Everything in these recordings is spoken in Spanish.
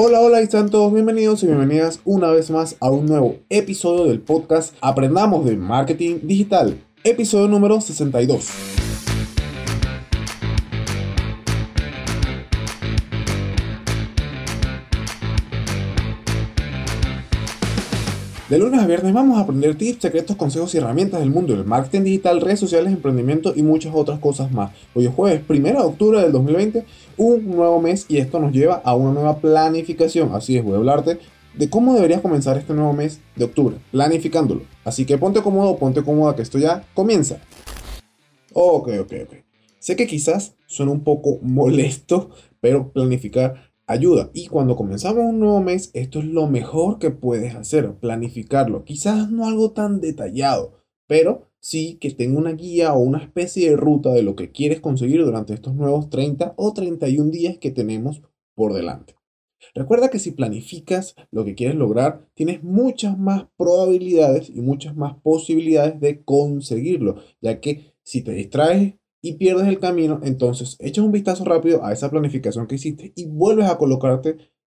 Hola, hola y sean todos bienvenidos y bienvenidas una vez más a un nuevo episodio del podcast Aprendamos de Marketing Digital, episodio número 62. De lunes a viernes vamos a aprender tips, secretos, consejos y herramientas del mundo del marketing digital, redes sociales, emprendimiento y muchas otras cosas más. Hoy es jueves 1 de octubre del 2020, un nuevo mes y esto nos lleva a una nueva planificación. Así es, voy a hablarte de cómo deberías comenzar este nuevo mes de octubre, planificándolo. Así que ponte cómodo, ponte cómoda que esto ya comienza. Ok, ok, ok. Sé que quizás suena un poco molesto, pero planificar ayuda. Y cuando comenzamos un nuevo mes, esto es lo mejor que puedes hacer, planificarlo. Quizás no algo tan detallado, pero sí que tenga una guía o una especie de ruta de lo que quieres conseguir durante estos nuevos 30 o 31 días que tenemos por delante. Recuerda que si planificas lo que quieres lograr, tienes muchas más probabilidades y muchas más posibilidades de conseguirlo, ya que si te distraes y pierdes el camino, entonces echas un vistazo rápido a esa planificación que hiciste y vuelves a colocarte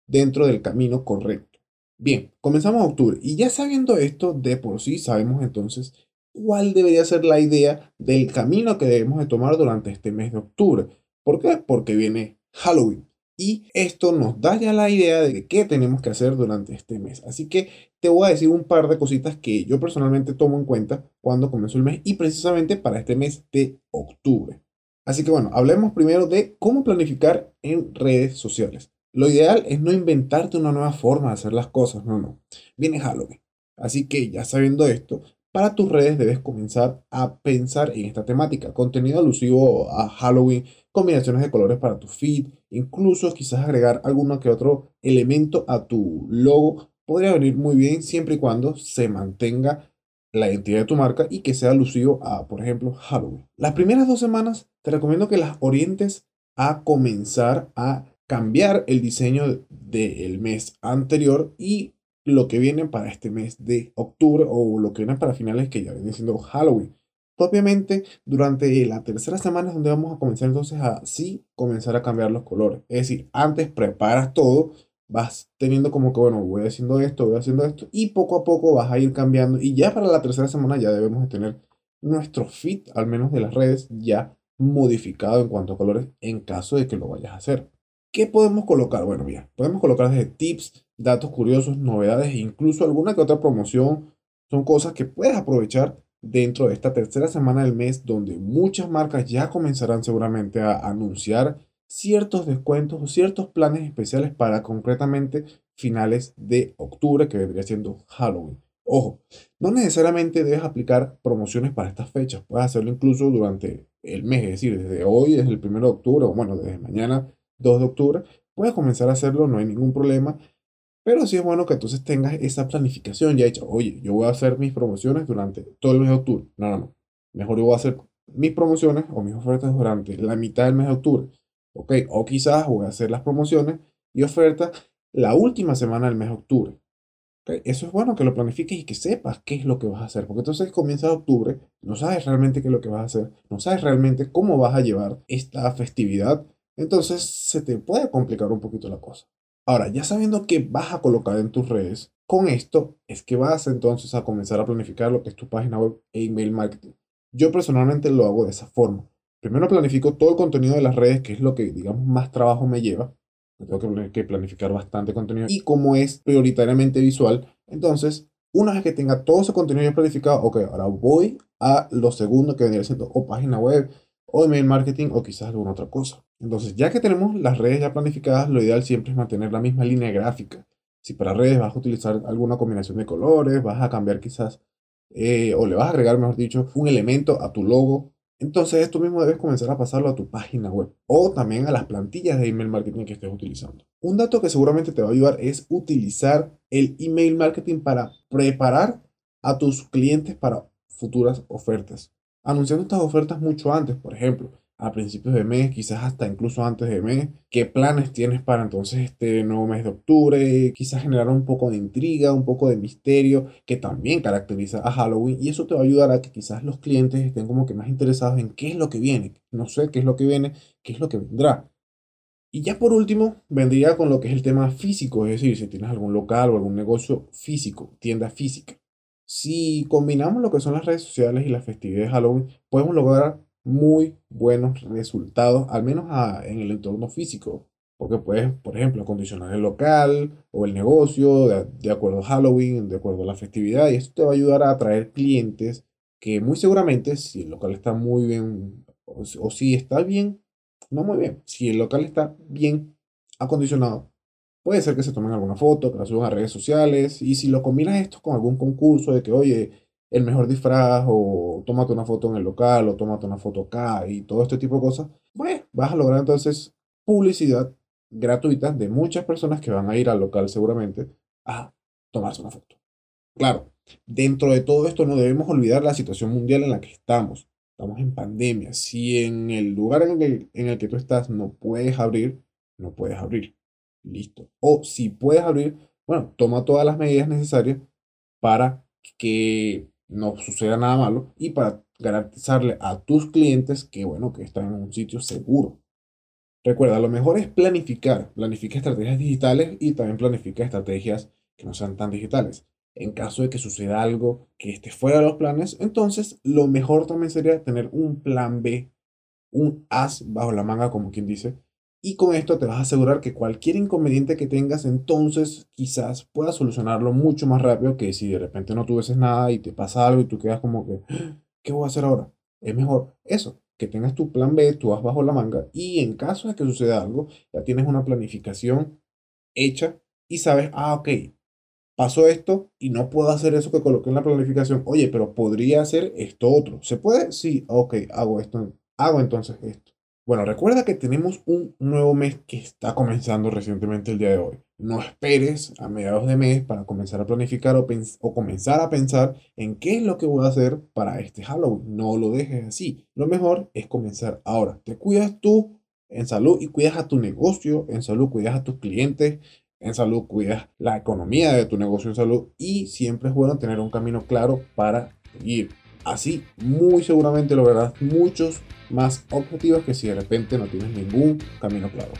dentro del camino correcto. Bien, comenzamos octubre y ya sabiendo esto de por sí sabemos entonces cuál debería ser la idea del camino que debemos de tomar durante este mes de octubre. ¿Por qué? Porque viene Halloween. Y esto nos da ya la idea de qué tenemos que hacer durante este mes. Así que te voy a decir un par de cositas que yo personalmente tomo en cuenta cuando comienzo el mes y precisamente para este mes de octubre. Así que bueno, hablemos primero de cómo planificar en redes sociales. Lo ideal es no inventarte una nueva forma de hacer las cosas, no, no. Viene Halloween. Así que ya sabiendo esto, para tus redes debes comenzar a pensar en esta temática. Contenido alusivo a Halloween, combinaciones de colores para tu feed, incluso quizás agregar alguno que otro elemento a tu logo. Podría venir muy bien siempre y cuando se mantenga la identidad de tu marca y que sea alusivo a, por ejemplo, Halloween. Las primeras dos semanas te recomiendo que las orientes a comenzar a cambiar el diseño del mes anterior y lo que viene para este mes de octubre o lo que viene para finales que ya viene siendo Halloween. Propiamente durante la tercera semana es donde vamos a comenzar entonces a sí comenzar a cambiar los colores. Es decir, antes preparas todo, vas teniendo como que, bueno, voy haciendo esto, voy haciendo esto y poco a poco vas a ir cambiando y ya para la tercera semana ya debemos de tener nuestro fit, al menos de las redes, ya modificado en cuanto a colores en caso de que lo vayas a hacer. ¿Qué podemos colocar? Bueno, mira, podemos colocar desde tips, datos curiosos, novedades e incluso alguna que otra promoción. Son cosas que puedes aprovechar dentro de esta tercera semana del mes donde muchas marcas ya comenzarán seguramente a anunciar ciertos descuentos o ciertos planes especiales para concretamente finales de octubre que vendría siendo Halloween. Ojo, no necesariamente debes aplicar promociones para estas fechas, puedes hacerlo incluso durante el mes, es decir, desde hoy, desde el 1 de octubre o bueno, desde mañana 2 de octubre, puedes comenzar a hacerlo, no hay ningún problema. Pero sí es bueno que entonces tengas esa planificación ya hecha. Oye, yo voy a hacer mis promociones durante todo el mes de octubre. No, no, no. Mejor yo voy a hacer mis promociones o mis ofertas durante la mitad del mes de octubre. ¿Ok? O quizás voy a hacer las promociones y ofertas la última semana del mes de octubre. ¿Okay? Eso es bueno que lo planifiques y que sepas qué es lo que vas a hacer. Porque entonces comienza octubre, no sabes realmente qué es lo que vas a hacer, no sabes realmente cómo vas a llevar esta festividad entonces se te puede complicar un poquito la cosa. Ahora, ya sabiendo qué vas a colocar en tus redes, con esto es que vas entonces a comenzar a planificar lo que es tu página web e email marketing. Yo personalmente lo hago de esa forma. Primero planifico todo el contenido de las redes, que es lo que, digamos, más trabajo me lleva. Tengo que planificar bastante contenido. Y como es prioritariamente visual, entonces, una vez que tenga todo ese contenido ya planificado, ok, ahora voy a lo segundo que vendría siendo o página web, o email marketing, o quizás alguna otra cosa. Entonces, ya que tenemos las redes ya planificadas, lo ideal siempre es mantener la misma línea gráfica. Si para redes vas a utilizar alguna combinación de colores, vas a cambiar quizás, eh, o le vas a agregar, mejor dicho, un elemento a tu logo, entonces esto mismo debes comenzar a pasarlo a tu página web o también a las plantillas de email marketing que estés utilizando. Un dato que seguramente te va a ayudar es utilizar el email marketing para preparar a tus clientes para futuras ofertas. Anunciando estas ofertas mucho antes, por ejemplo, a principios de mes, quizás hasta incluso antes de mes, qué planes tienes para entonces este nuevo mes de octubre, quizás generar un poco de intriga, un poco de misterio que también caracteriza a Halloween y eso te va a ayudar a que quizás los clientes estén como que más interesados en qué es lo que viene, no sé qué es lo que viene, qué es lo que vendrá. Y ya por último, vendría con lo que es el tema físico, es decir, si tienes algún local o algún negocio físico, tienda física. Si combinamos lo que son las redes sociales y las festividades de Halloween, podemos lograr muy buenos resultados, al menos en el entorno físico. Porque puedes, por ejemplo, acondicionar el local o el negocio de, acuerdo a Halloween, de acuerdo a la festividad, y esto te va a ayudar a atraer clientes que muy seguramente, si el local está muy bien, o, o si está bien, no muy bien, si el local está bien acondicionado, puede ser que se tomen alguna foto, que la suban a redes sociales, y si lo combinas esto con algún concurso de que, oye, el mejor disfraz, o tómate una foto en el local, o tómate una foto acá, y todo este tipo de cosas, pues vas a lograr entonces publicidad gratuitas de muchas personas que van a ir al local seguramente a tomarse una foto. Claro, dentro de todo esto no debemos olvidar la situación mundial en la que estamos. Estamos en pandemia. Si en el lugar en el, en el que tú estás no puedes abrir, no puedes abrir. Listo. O si puedes abrir, bueno, toma todas las medidas necesarias para que no suceda nada malo y para garantizarle a tus clientes que, bueno, que están en un sitio seguro. Recuerda, lo mejor es planificar. Planifica estrategias digitales y también planifica estrategias que no sean tan digitales. En caso de que suceda algo que esté fuera de los planes, entonces lo mejor también sería tener un plan B, un as bajo la manga, como quien dice. Y con esto te vas a asegurar que cualquier inconveniente que tengas, entonces quizás puedas solucionarlo mucho más rápido que si de repente no tuvieses nada y te pasa algo y tú quedas como que, ah, ¿qué voy a hacer ahora? Es mejor eso, que tengas tu plan B, tú vas bajo la manga y en caso de que suceda algo, ya tienes una planificación hecha y sabes, ah, ok, pasó esto y no puedo hacer eso que coloqué en la planificación. Oye, pero podría hacer esto otro. ¿Se puede? Sí, ok, hago esto, hago entonces esto. Bueno, recuerda que tenemos un nuevo mes que está comenzando recientemente el día de hoy. No esperes a mediados de mes para comenzar a planificar o, comenzar a pensar en qué es lo que voy a hacer para este Halloween. No lo dejes así. Lo mejor es comenzar ahora. Te cuidas tú en salud y cuidas a tu negocio. En salud cuidas a tus clientes. En salud cuidas la economía de tu negocio en salud. Y siempre es bueno tener un camino claro para ir. Así, muy seguramente lograrás muchos más objetivos que si de repente no tienes ningún camino claro.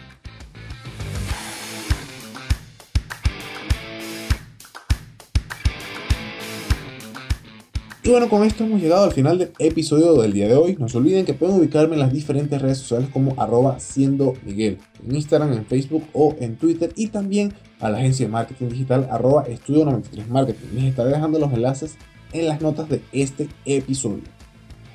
Y bueno, con esto hemos llegado al final del episodio del día de hoy. No se olviden que pueden ubicarme en las diferentes redes sociales como arroba siendo Miguel, en Instagram, en Facebook o en Twitter y también a la agencia de marketing digital arroba estudio 93 marketing. Les estaré dejando los enlaces en las notas de este episodio.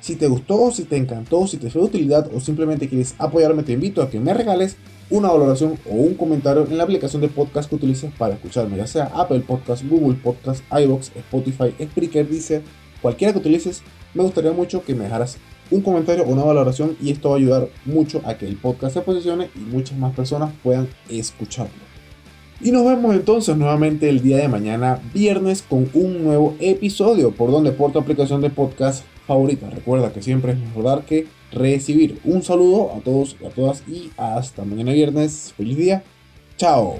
Si te gustó, si te encantó, si te fue de utilidad o simplemente quieres apoyarme, te invito a que me regales una valoración o un comentario en la aplicación de podcast que utilices para escucharme, ya sea Apple Podcast, Google Podcast, iBox, Spotify, Spreaker, Deezer, cualquiera que utilices. Me gustaría mucho que me dejaras un comentario o una valoración y esto va a ayudar mucho a que el podcast se posicione y muchas más personas puedan escucharlo. Y nos vemos entonces nuevamente el día de mañana, viernes, con un nuevo episodio por donde por tu aplicación de podcast favorita. Recuerda que siempre es mejor dar que recibir. Un saludo a todos y a todas y hasta mañana viernes. Feliz día. Chao.